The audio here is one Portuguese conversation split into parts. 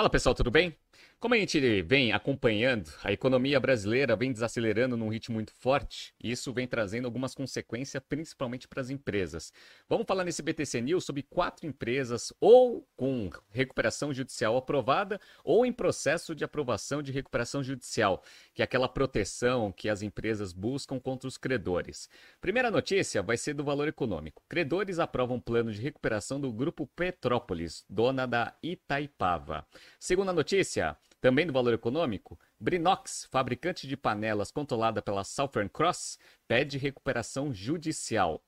Fala pessoal, tudo bem? Como a gente vem acompanhando, a economia brasileira vem desacelerando num ritmo muito forte e isso vem trazendo algumas consequências, principalmente para as empresas. Vamos falar nesse BTC News sobre quatro empresas ou com recuperação judicial aprovada ou em processo de aprovação de recuperação judicial, que é aquela proteção que as empresas buscam contra os credores. Primeira notícia vai ser do valor econômico. Credores aprovam plano de recuperação do grupo Petrópolis, dona da Itaipava. Segunda notícia, também do valor econômico, Brinox, fabricante de panelas controlada pela Southern Cross, pede recuperação judicial.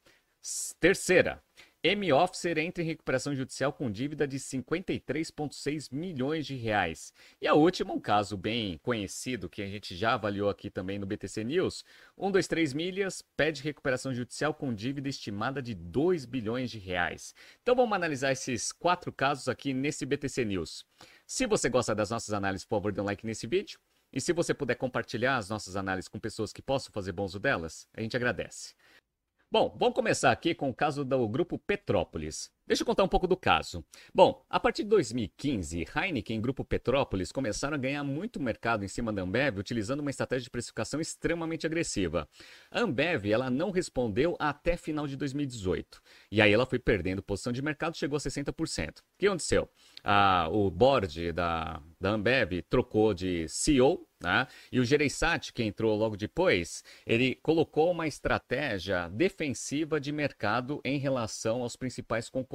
Terceira, M-Officer entra em recuperação judicial com dívida de 53,6 milhões de reais. E a última, um caso bem conhecido que a gente já avaliou aqui também no BTC News. 123 Milhas pede recuperação judicial com dívida estimada de 2 bilhões de reais. Então vamos analisar esses quatro casos aqui nesse BTC News. Se você gosta das nossas análises, por favor, dê um like nesse vídeo. E se você puder compartilhar as nossas análises com pessoas que possam fazer bom uso delas, a gente agradece. Bom, vamos começar aqui com o caso do grupo Petrópolis. Deixa eu contar um pouco do caso. Bom, a partir de 2015, Heineken e Grupo Petrópolis começaram a ganhar muito mercado em cima da Ambev, utilizando uma estratégia de precificação extremamente agressiva. A Ambev ela não respondeu até final de 2018. E aí ela foi perdendo posição de mercado, chegou a 60%. O que aconteceu? Ah, o board da, da Ambev trocou de CEO né? E o Gereissati, que entrou logo depois, ele colocou uma estratégia defensiva de mercado em relação aos principais concorrentes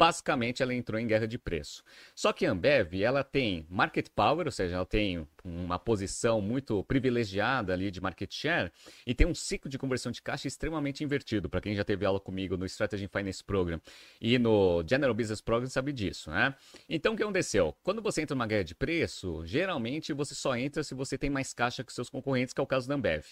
basicamente ela entrou em guerra de preço. Só que a Ambev, ela tem market power, ou seja, ela tem uma posição muito privilegiada ali de market share e tem um ciclo de conversão de caixa extremamente invertido, para quem já teve aula comigo no Strategy Finance Program e no General Business Program sabe disso, né? Então o que aconteceu? Quando você entra numa guerra de preço, geralmente você só entra se você tem mais caixa que seus concorrentes, que é o caso da Ambev.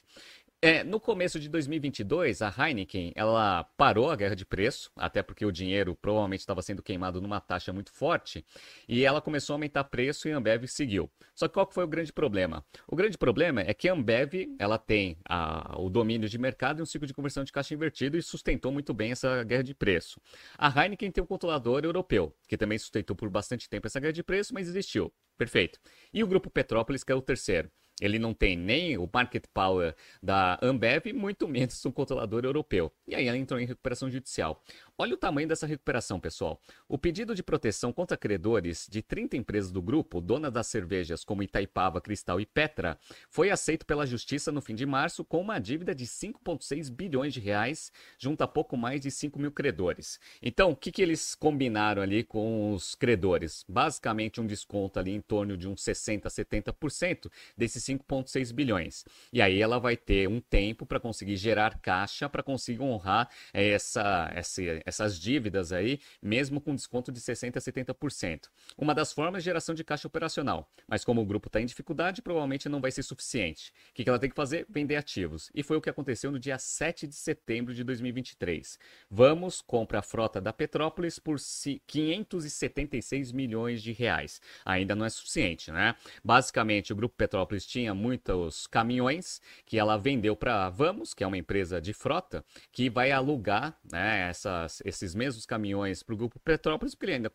É, no começo de 2022, a Heineken ela parou a guerra de preço, até porque o dinheiro provavelmente estava sendo queimado numa taxa muito forte, e ela começou a aumentar preço e a Ambev seguiu. Só que qual foi o grande problema? O grande problema é que a Ambev ela tem a, o domínio de mercado e um ciclo de conversão de caixa invertido e sustentou muito bem essa guerra de preço. A Heineken tem um controlador europeu, que também sustentou por bastante tempo essa guerra de preço, mas existiu. Perfeito. E o grupo Petrópolis, que é o terceiro. Ele não tem nem o market power da Ambev, muito menos um controlador europeu. E aí ela entrou em recuperação judicial. Olha o tamanho dessa recuperação, pessoal. O pedido de proteção contra credores de 30 empresas do grupo, donas das cervejas como Itaipava, Cristal e Petra, foi aceito pela Justiça no fim de março com uma dívida de 5,6 bilhões de reais, junto a pouco mais de 5 mil credores. Então, o que, que eles combinaram ali com os credores? Basicamente, um desconto ali em torno de uns 60%, 70% desses 5,6 bilhões. E aí ela vai ter um tempo para conseguir gerar caixa, para conseguir honrar essa, essa essas dívidas aí, mesmo com desconto de 60% a 70%. Uma das formas é geração de caixa operacional, mas como o grupo está em dificuldade, provavelmente não vai ser suficiente. O que ela tem que fazer? Vender ativos. E foi o que aconteceu no dia 7 de setembro de 2023. Vamos compra a frota da Petrópolis por 576 milhões de reais. Ainda não é suficiente, né? Basicamente, o grupo Petrópolis tinha muitos caminhões que ela vendeu para Vamos, que é uma empresa de frota, que vai alugar né, essas esses mesmos caminhões para o Grupo Petrópolis, porque ele ainda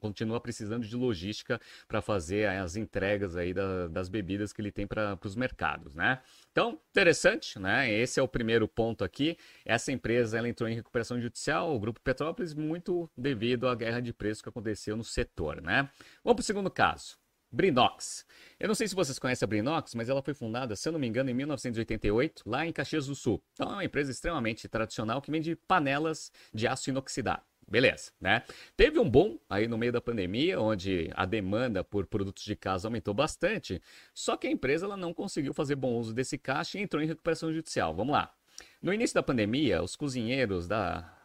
continua precisando de logística para fazer as entregas aí da, das bebidas que ele tem para os mercados, né? Então, interessante, né? Esse é o primeiro ponto aqui. Essa empresa ela entrou em recuperação judicial, o Grupo Petrópolis, muito devido à guerra de preços que aconteceu no setor, né? Vamos para o segundo caso. Brinox. Eu não sei se vocês conhecem a Brinox, mas ela foi fundada, se eu não me engano, em 1988, lá em Caxias do Sul. Então é uma empresa extremamente tradicional que vende panelas de aço inoxidável. Beleza, né? Teve um boom aí no meio da pandemia, onde a demanda por produtos de casa aumentou bastante, só que a empresa ela não conseguiu fazer bom uso desse caixa e entrou em recuperação judicial. Vamos lá. No início da pandemia, os cozinheiros da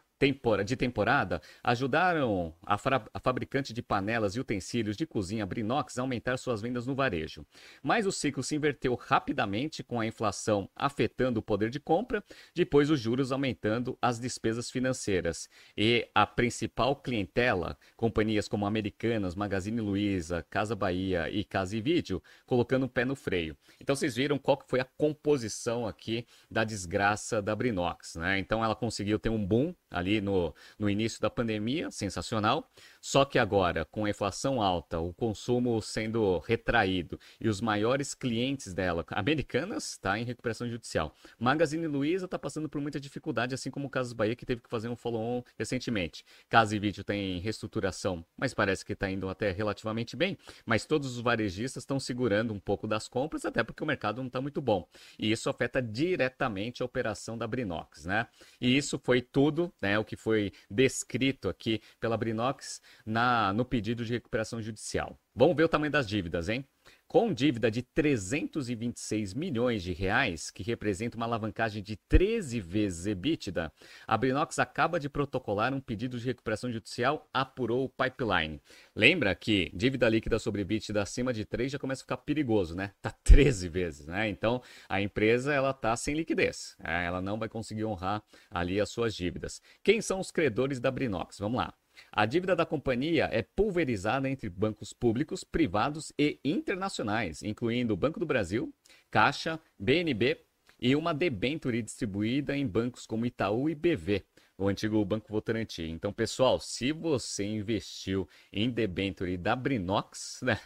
de temporada ajudaram a, a, fabricante de panelas e utensílios de cozinha Brinox a aumentar suas vendas no varejo. Mas o ciclo se inverteu rapidamente com a inflação afetando o poder de compra, depois os juros aumentando as despesas financeiras. E a principal clientela, companhias como Americanas, Magazine Luiza, Casa Bahia e Casa e Vídeo, colocando o pé no freio. Então vocês viram qual foi a composição aqui da desgraça da Brinox. Né? Então ela conseguiu ter um boom ali ali no, no início da pandemia, sensacional. Só que agora, com a inflação alta, o consumo sendo retraído e os maiores clientes dela, americanas, está em recuperação judicial. Magazine Luiza está passando por muita dificuldade, assim como o Casas Bahia, que teve que fazer um follow-on recentemente. Casa e Vídeo tem reestruturação, mas parece que está indo até relativamente bem. Mas todos os varejistas estão segurando um pouco das compras, até porque o mercado não está muito bom. E isso afeta diretamente a operação da Brinox, né? E isso foi tudo, né, o que foi descrito aqui pela Brinox na, no pedido de recuperação judicial. Vamos ver o tamanho das dívidas, hein? Com dívida de 326 milhões de reais, que representa uma alavancagem de 13 vezes EBITDA, a Brinox acaba de protocolar um pedido de recuperação judicial, apurou o pipeline. Lembra que dívida líquida sobre EBITDA acima de 3 já começa a ficar perigoso, né? Tá 13 vezes, né? Então, a empresa ela tá sem liquidez. Né? Ela não vai conseguir honrar ali as suas dívidas. Quem são os credores da Brinox? Vamos lá. A dívida da companhia é pulverizada entre bancos públicos, privados e internacionais, incluindo o Banco do Brasil, Caixa, BNB e uma debenture distribuída em bancos como Itaú e BV o antigo Banco Votorantim. Então, pessoal, se você investiu em debenture da Brinox, né,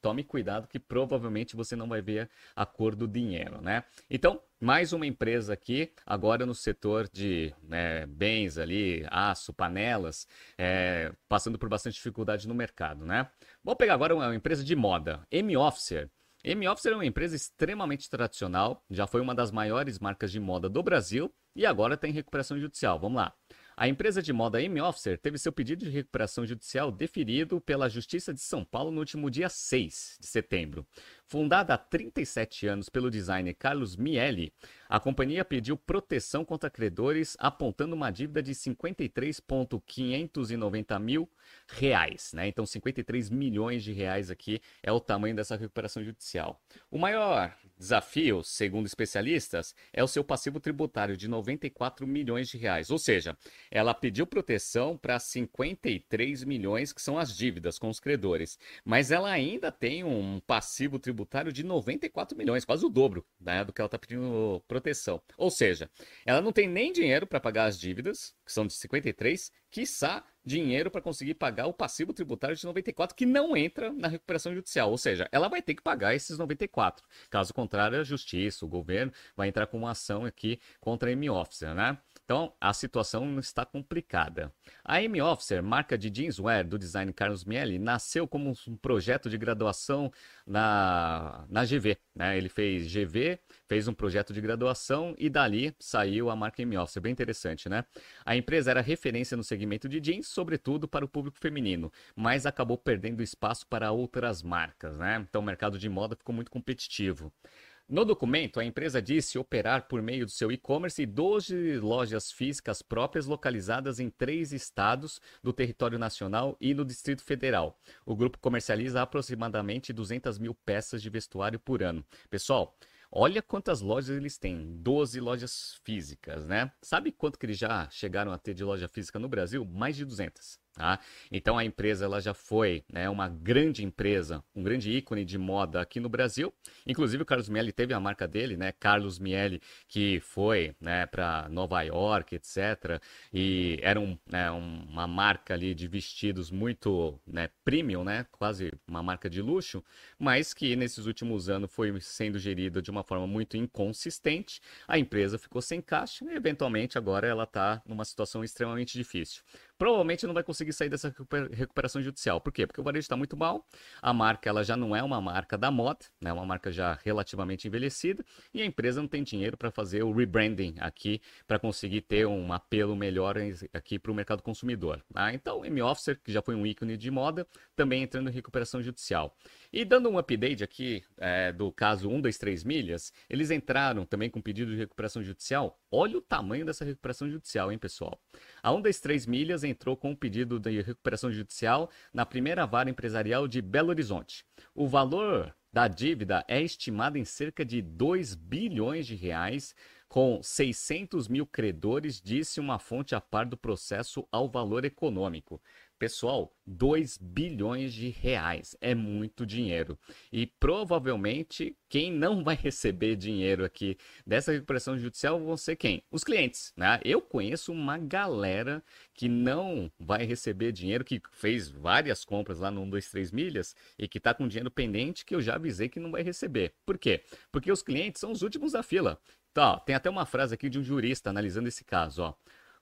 tome cuidado que provavelmente você não vai ver a cor do dinheiro, né? Então, mais uma empresa aqui, agora no setor de né, bens ali, aço, panelas, é, passando por bastante dificuldade no mercado, né? Vamos pegar agora uma empresa de moda, M-Officer. M-Officer é uma empresa extremamente tradicional, já foi uma das maiores marcas de moda do Brasil e agora tem recuperação judicial. Vamos lá. A empresa de moda M-Officer teve seu pedido de recuperação judicial deferido pela Justiça de São Paulo no último dia 6 de setembro. Fundada há 37 anos pelo designer Carlos Miele, a companhia pediu proteção contra credores, apontando uma dívida de 53,590 mil reais. Né? Então, 53 milhões de reais aqui é o tamanho dessa recuperação judicial. O maior desafio, segundo especialistas, é o seu passivo tributário de 94 milhões de reais. Ou seja, ela pediu proteção para 53 milhões, que são as dívidas com os credores. Mas ela ainda tem um passivo tributário de 94 milhões, quase o dobro né, do que ela está pedindo proteção. Ou seja, ela não tem nem dinheiro para pagar as dívidas, que são de 53, quiçá dinheiro para conseguir pagar o passivo tributário de 94, que não entra na recuperação judicial. Ou seja, ela vai ter que pagar esses 94. Caso contrário, a justiça, o governo, vai entrar com uma ação aqui contra a M-Officer, né? Então, a situação está complicada. A M-Officer, marca de jeanswear do design Carlos Miele, nasceu como um projeto de graduação na, na GV. Né? Ele fez GV, fez um projeto de graduação e dali saiu a marca M-Officer. Bem interessante, né? A empresa era referência no segmento de jeans, sobretudo para o público feminino, mas acabou perdendo espaço para outras marcas, né? Então o mercado de moda ficou muito competitivo. No documento, a empresa disse operar por meio do seu e-commerce 12 lojas físicas próprias localizadas em três estados do território nacional e no Distrito Federal. O grupo comercializa aproximadamente 200 mil peças de vestuário por ano. Pessoal, Olha quantas lojas eles têm, 12 lojas físicas, né? Sabe quanto que eles já chegaram a ter de loja física no Brasil? Mais de 200. Tá? Então a empresa ela já foi né, uma grande empresa, um grande ícone de moda aqui no Brasil. Inclusive o Carlos Miele teve a marca dele, né, Carlos Miele, que foi né, para Nova York, etc. E era um, né, uma marca ali de vestidos muito né, premium, né, quase uma marca de luxo, mas que nesses últimos anos foi sendo gerida de uma forma muito inconsistente. A empresa ficou sem caixa e eventualmente agora ela está numa situação extremamente difícil provavelmente não vai conseguir sair dessa recuperação judicial. Por quê? Porque o varejo está muito mal, a marca ela já não é uma marca da moda, é né? uma marca já relativamente envelhecida, e a empresa não tem dinheiro para fazer o rebranding aqui, para conseguir ter um apelo melhor aqui para o mercado consumidor. Tá? Então, M-Officer, que já foi um ícone de moda, também entrando em recuperação judicial. E dando um update aqui é, do caso 123 milhas, eles entraram também com pedido de recuperação judicial. Olha o tamanho dessa recuperação judicial, hein, pessoal? A 123 milhas entrou com um pedido de recuperação judicial na primeira vara empresarial de Belo Horizonte. O valor da dívida é estimado em cerca de 2 bilhões de reais, com 600 mil credores, disse uma fonte a par do processo ao valor econômico. Pessoal, 2 bilhões de reais é muito dinheiro. E provavelmente quem não vai receber dinheiro aqui dessa recuperação judicial vão ser quem? Os clientes. Né? Eu conheço uma galera que não vai receber dinheiro, que fez várias compras lá no 123 milhas e que está com dinheiro pendente que eu já avisei que não vai receber. Por quê? Porque os clientes são os últimos da fila. Tá, tem até uma frase aqui de um jurista analisando esse caso. Ó.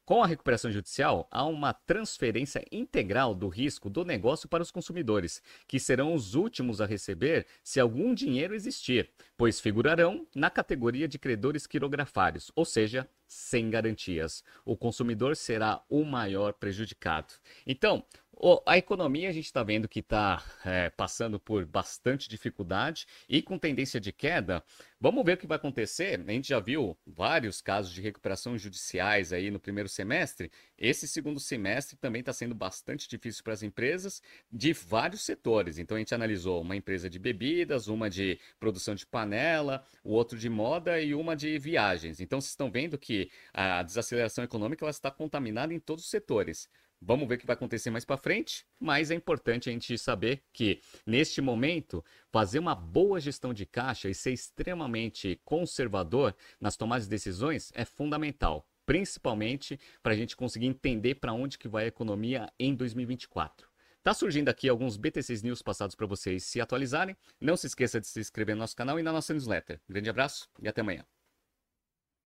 Com a recuperação judicial, há uma transferência integral do risco do negócio para os consumidores, que serão os últimos a receber se algum dinheiro existir, pois figurarão na categoria de credores quirografários, ou seja, sem garantias. O consumidor será o maior prejudicado. Então, a economia a gente está vendo que está é, passando por bastante dificuldade e com tendência de queda. Vamos ver o que vai acontecer. A gente já viu vários casos de recuperação judiciais aí no primeiro semestre. Esse segundo semestre também está sendo bastante difícil para as empresas de vários setores. Então a gente analisou uma empresa de bebidas, uma de produção de panela, o outro de moda e uma de viagens. Então vocês estão vendo que a desaceleração econômica ela está contaminada em todos os setores. Vamos ver o que vai acontecer mais para frente, mas é importante a gente saber que, neste momento, fazer uma boa gestão de caixa e ser extremamente conservador nas tomadas de decisões é fundamental, principalmente para a gente conseguir entender para onde que vai a economia em 2024. Tá surgindo aqui alguns BTCs News passados para vocês se atualizarem. Não se esqueça de se inscrever no nosso canal e na nossa newsletter. Grande abraço e até amanhã.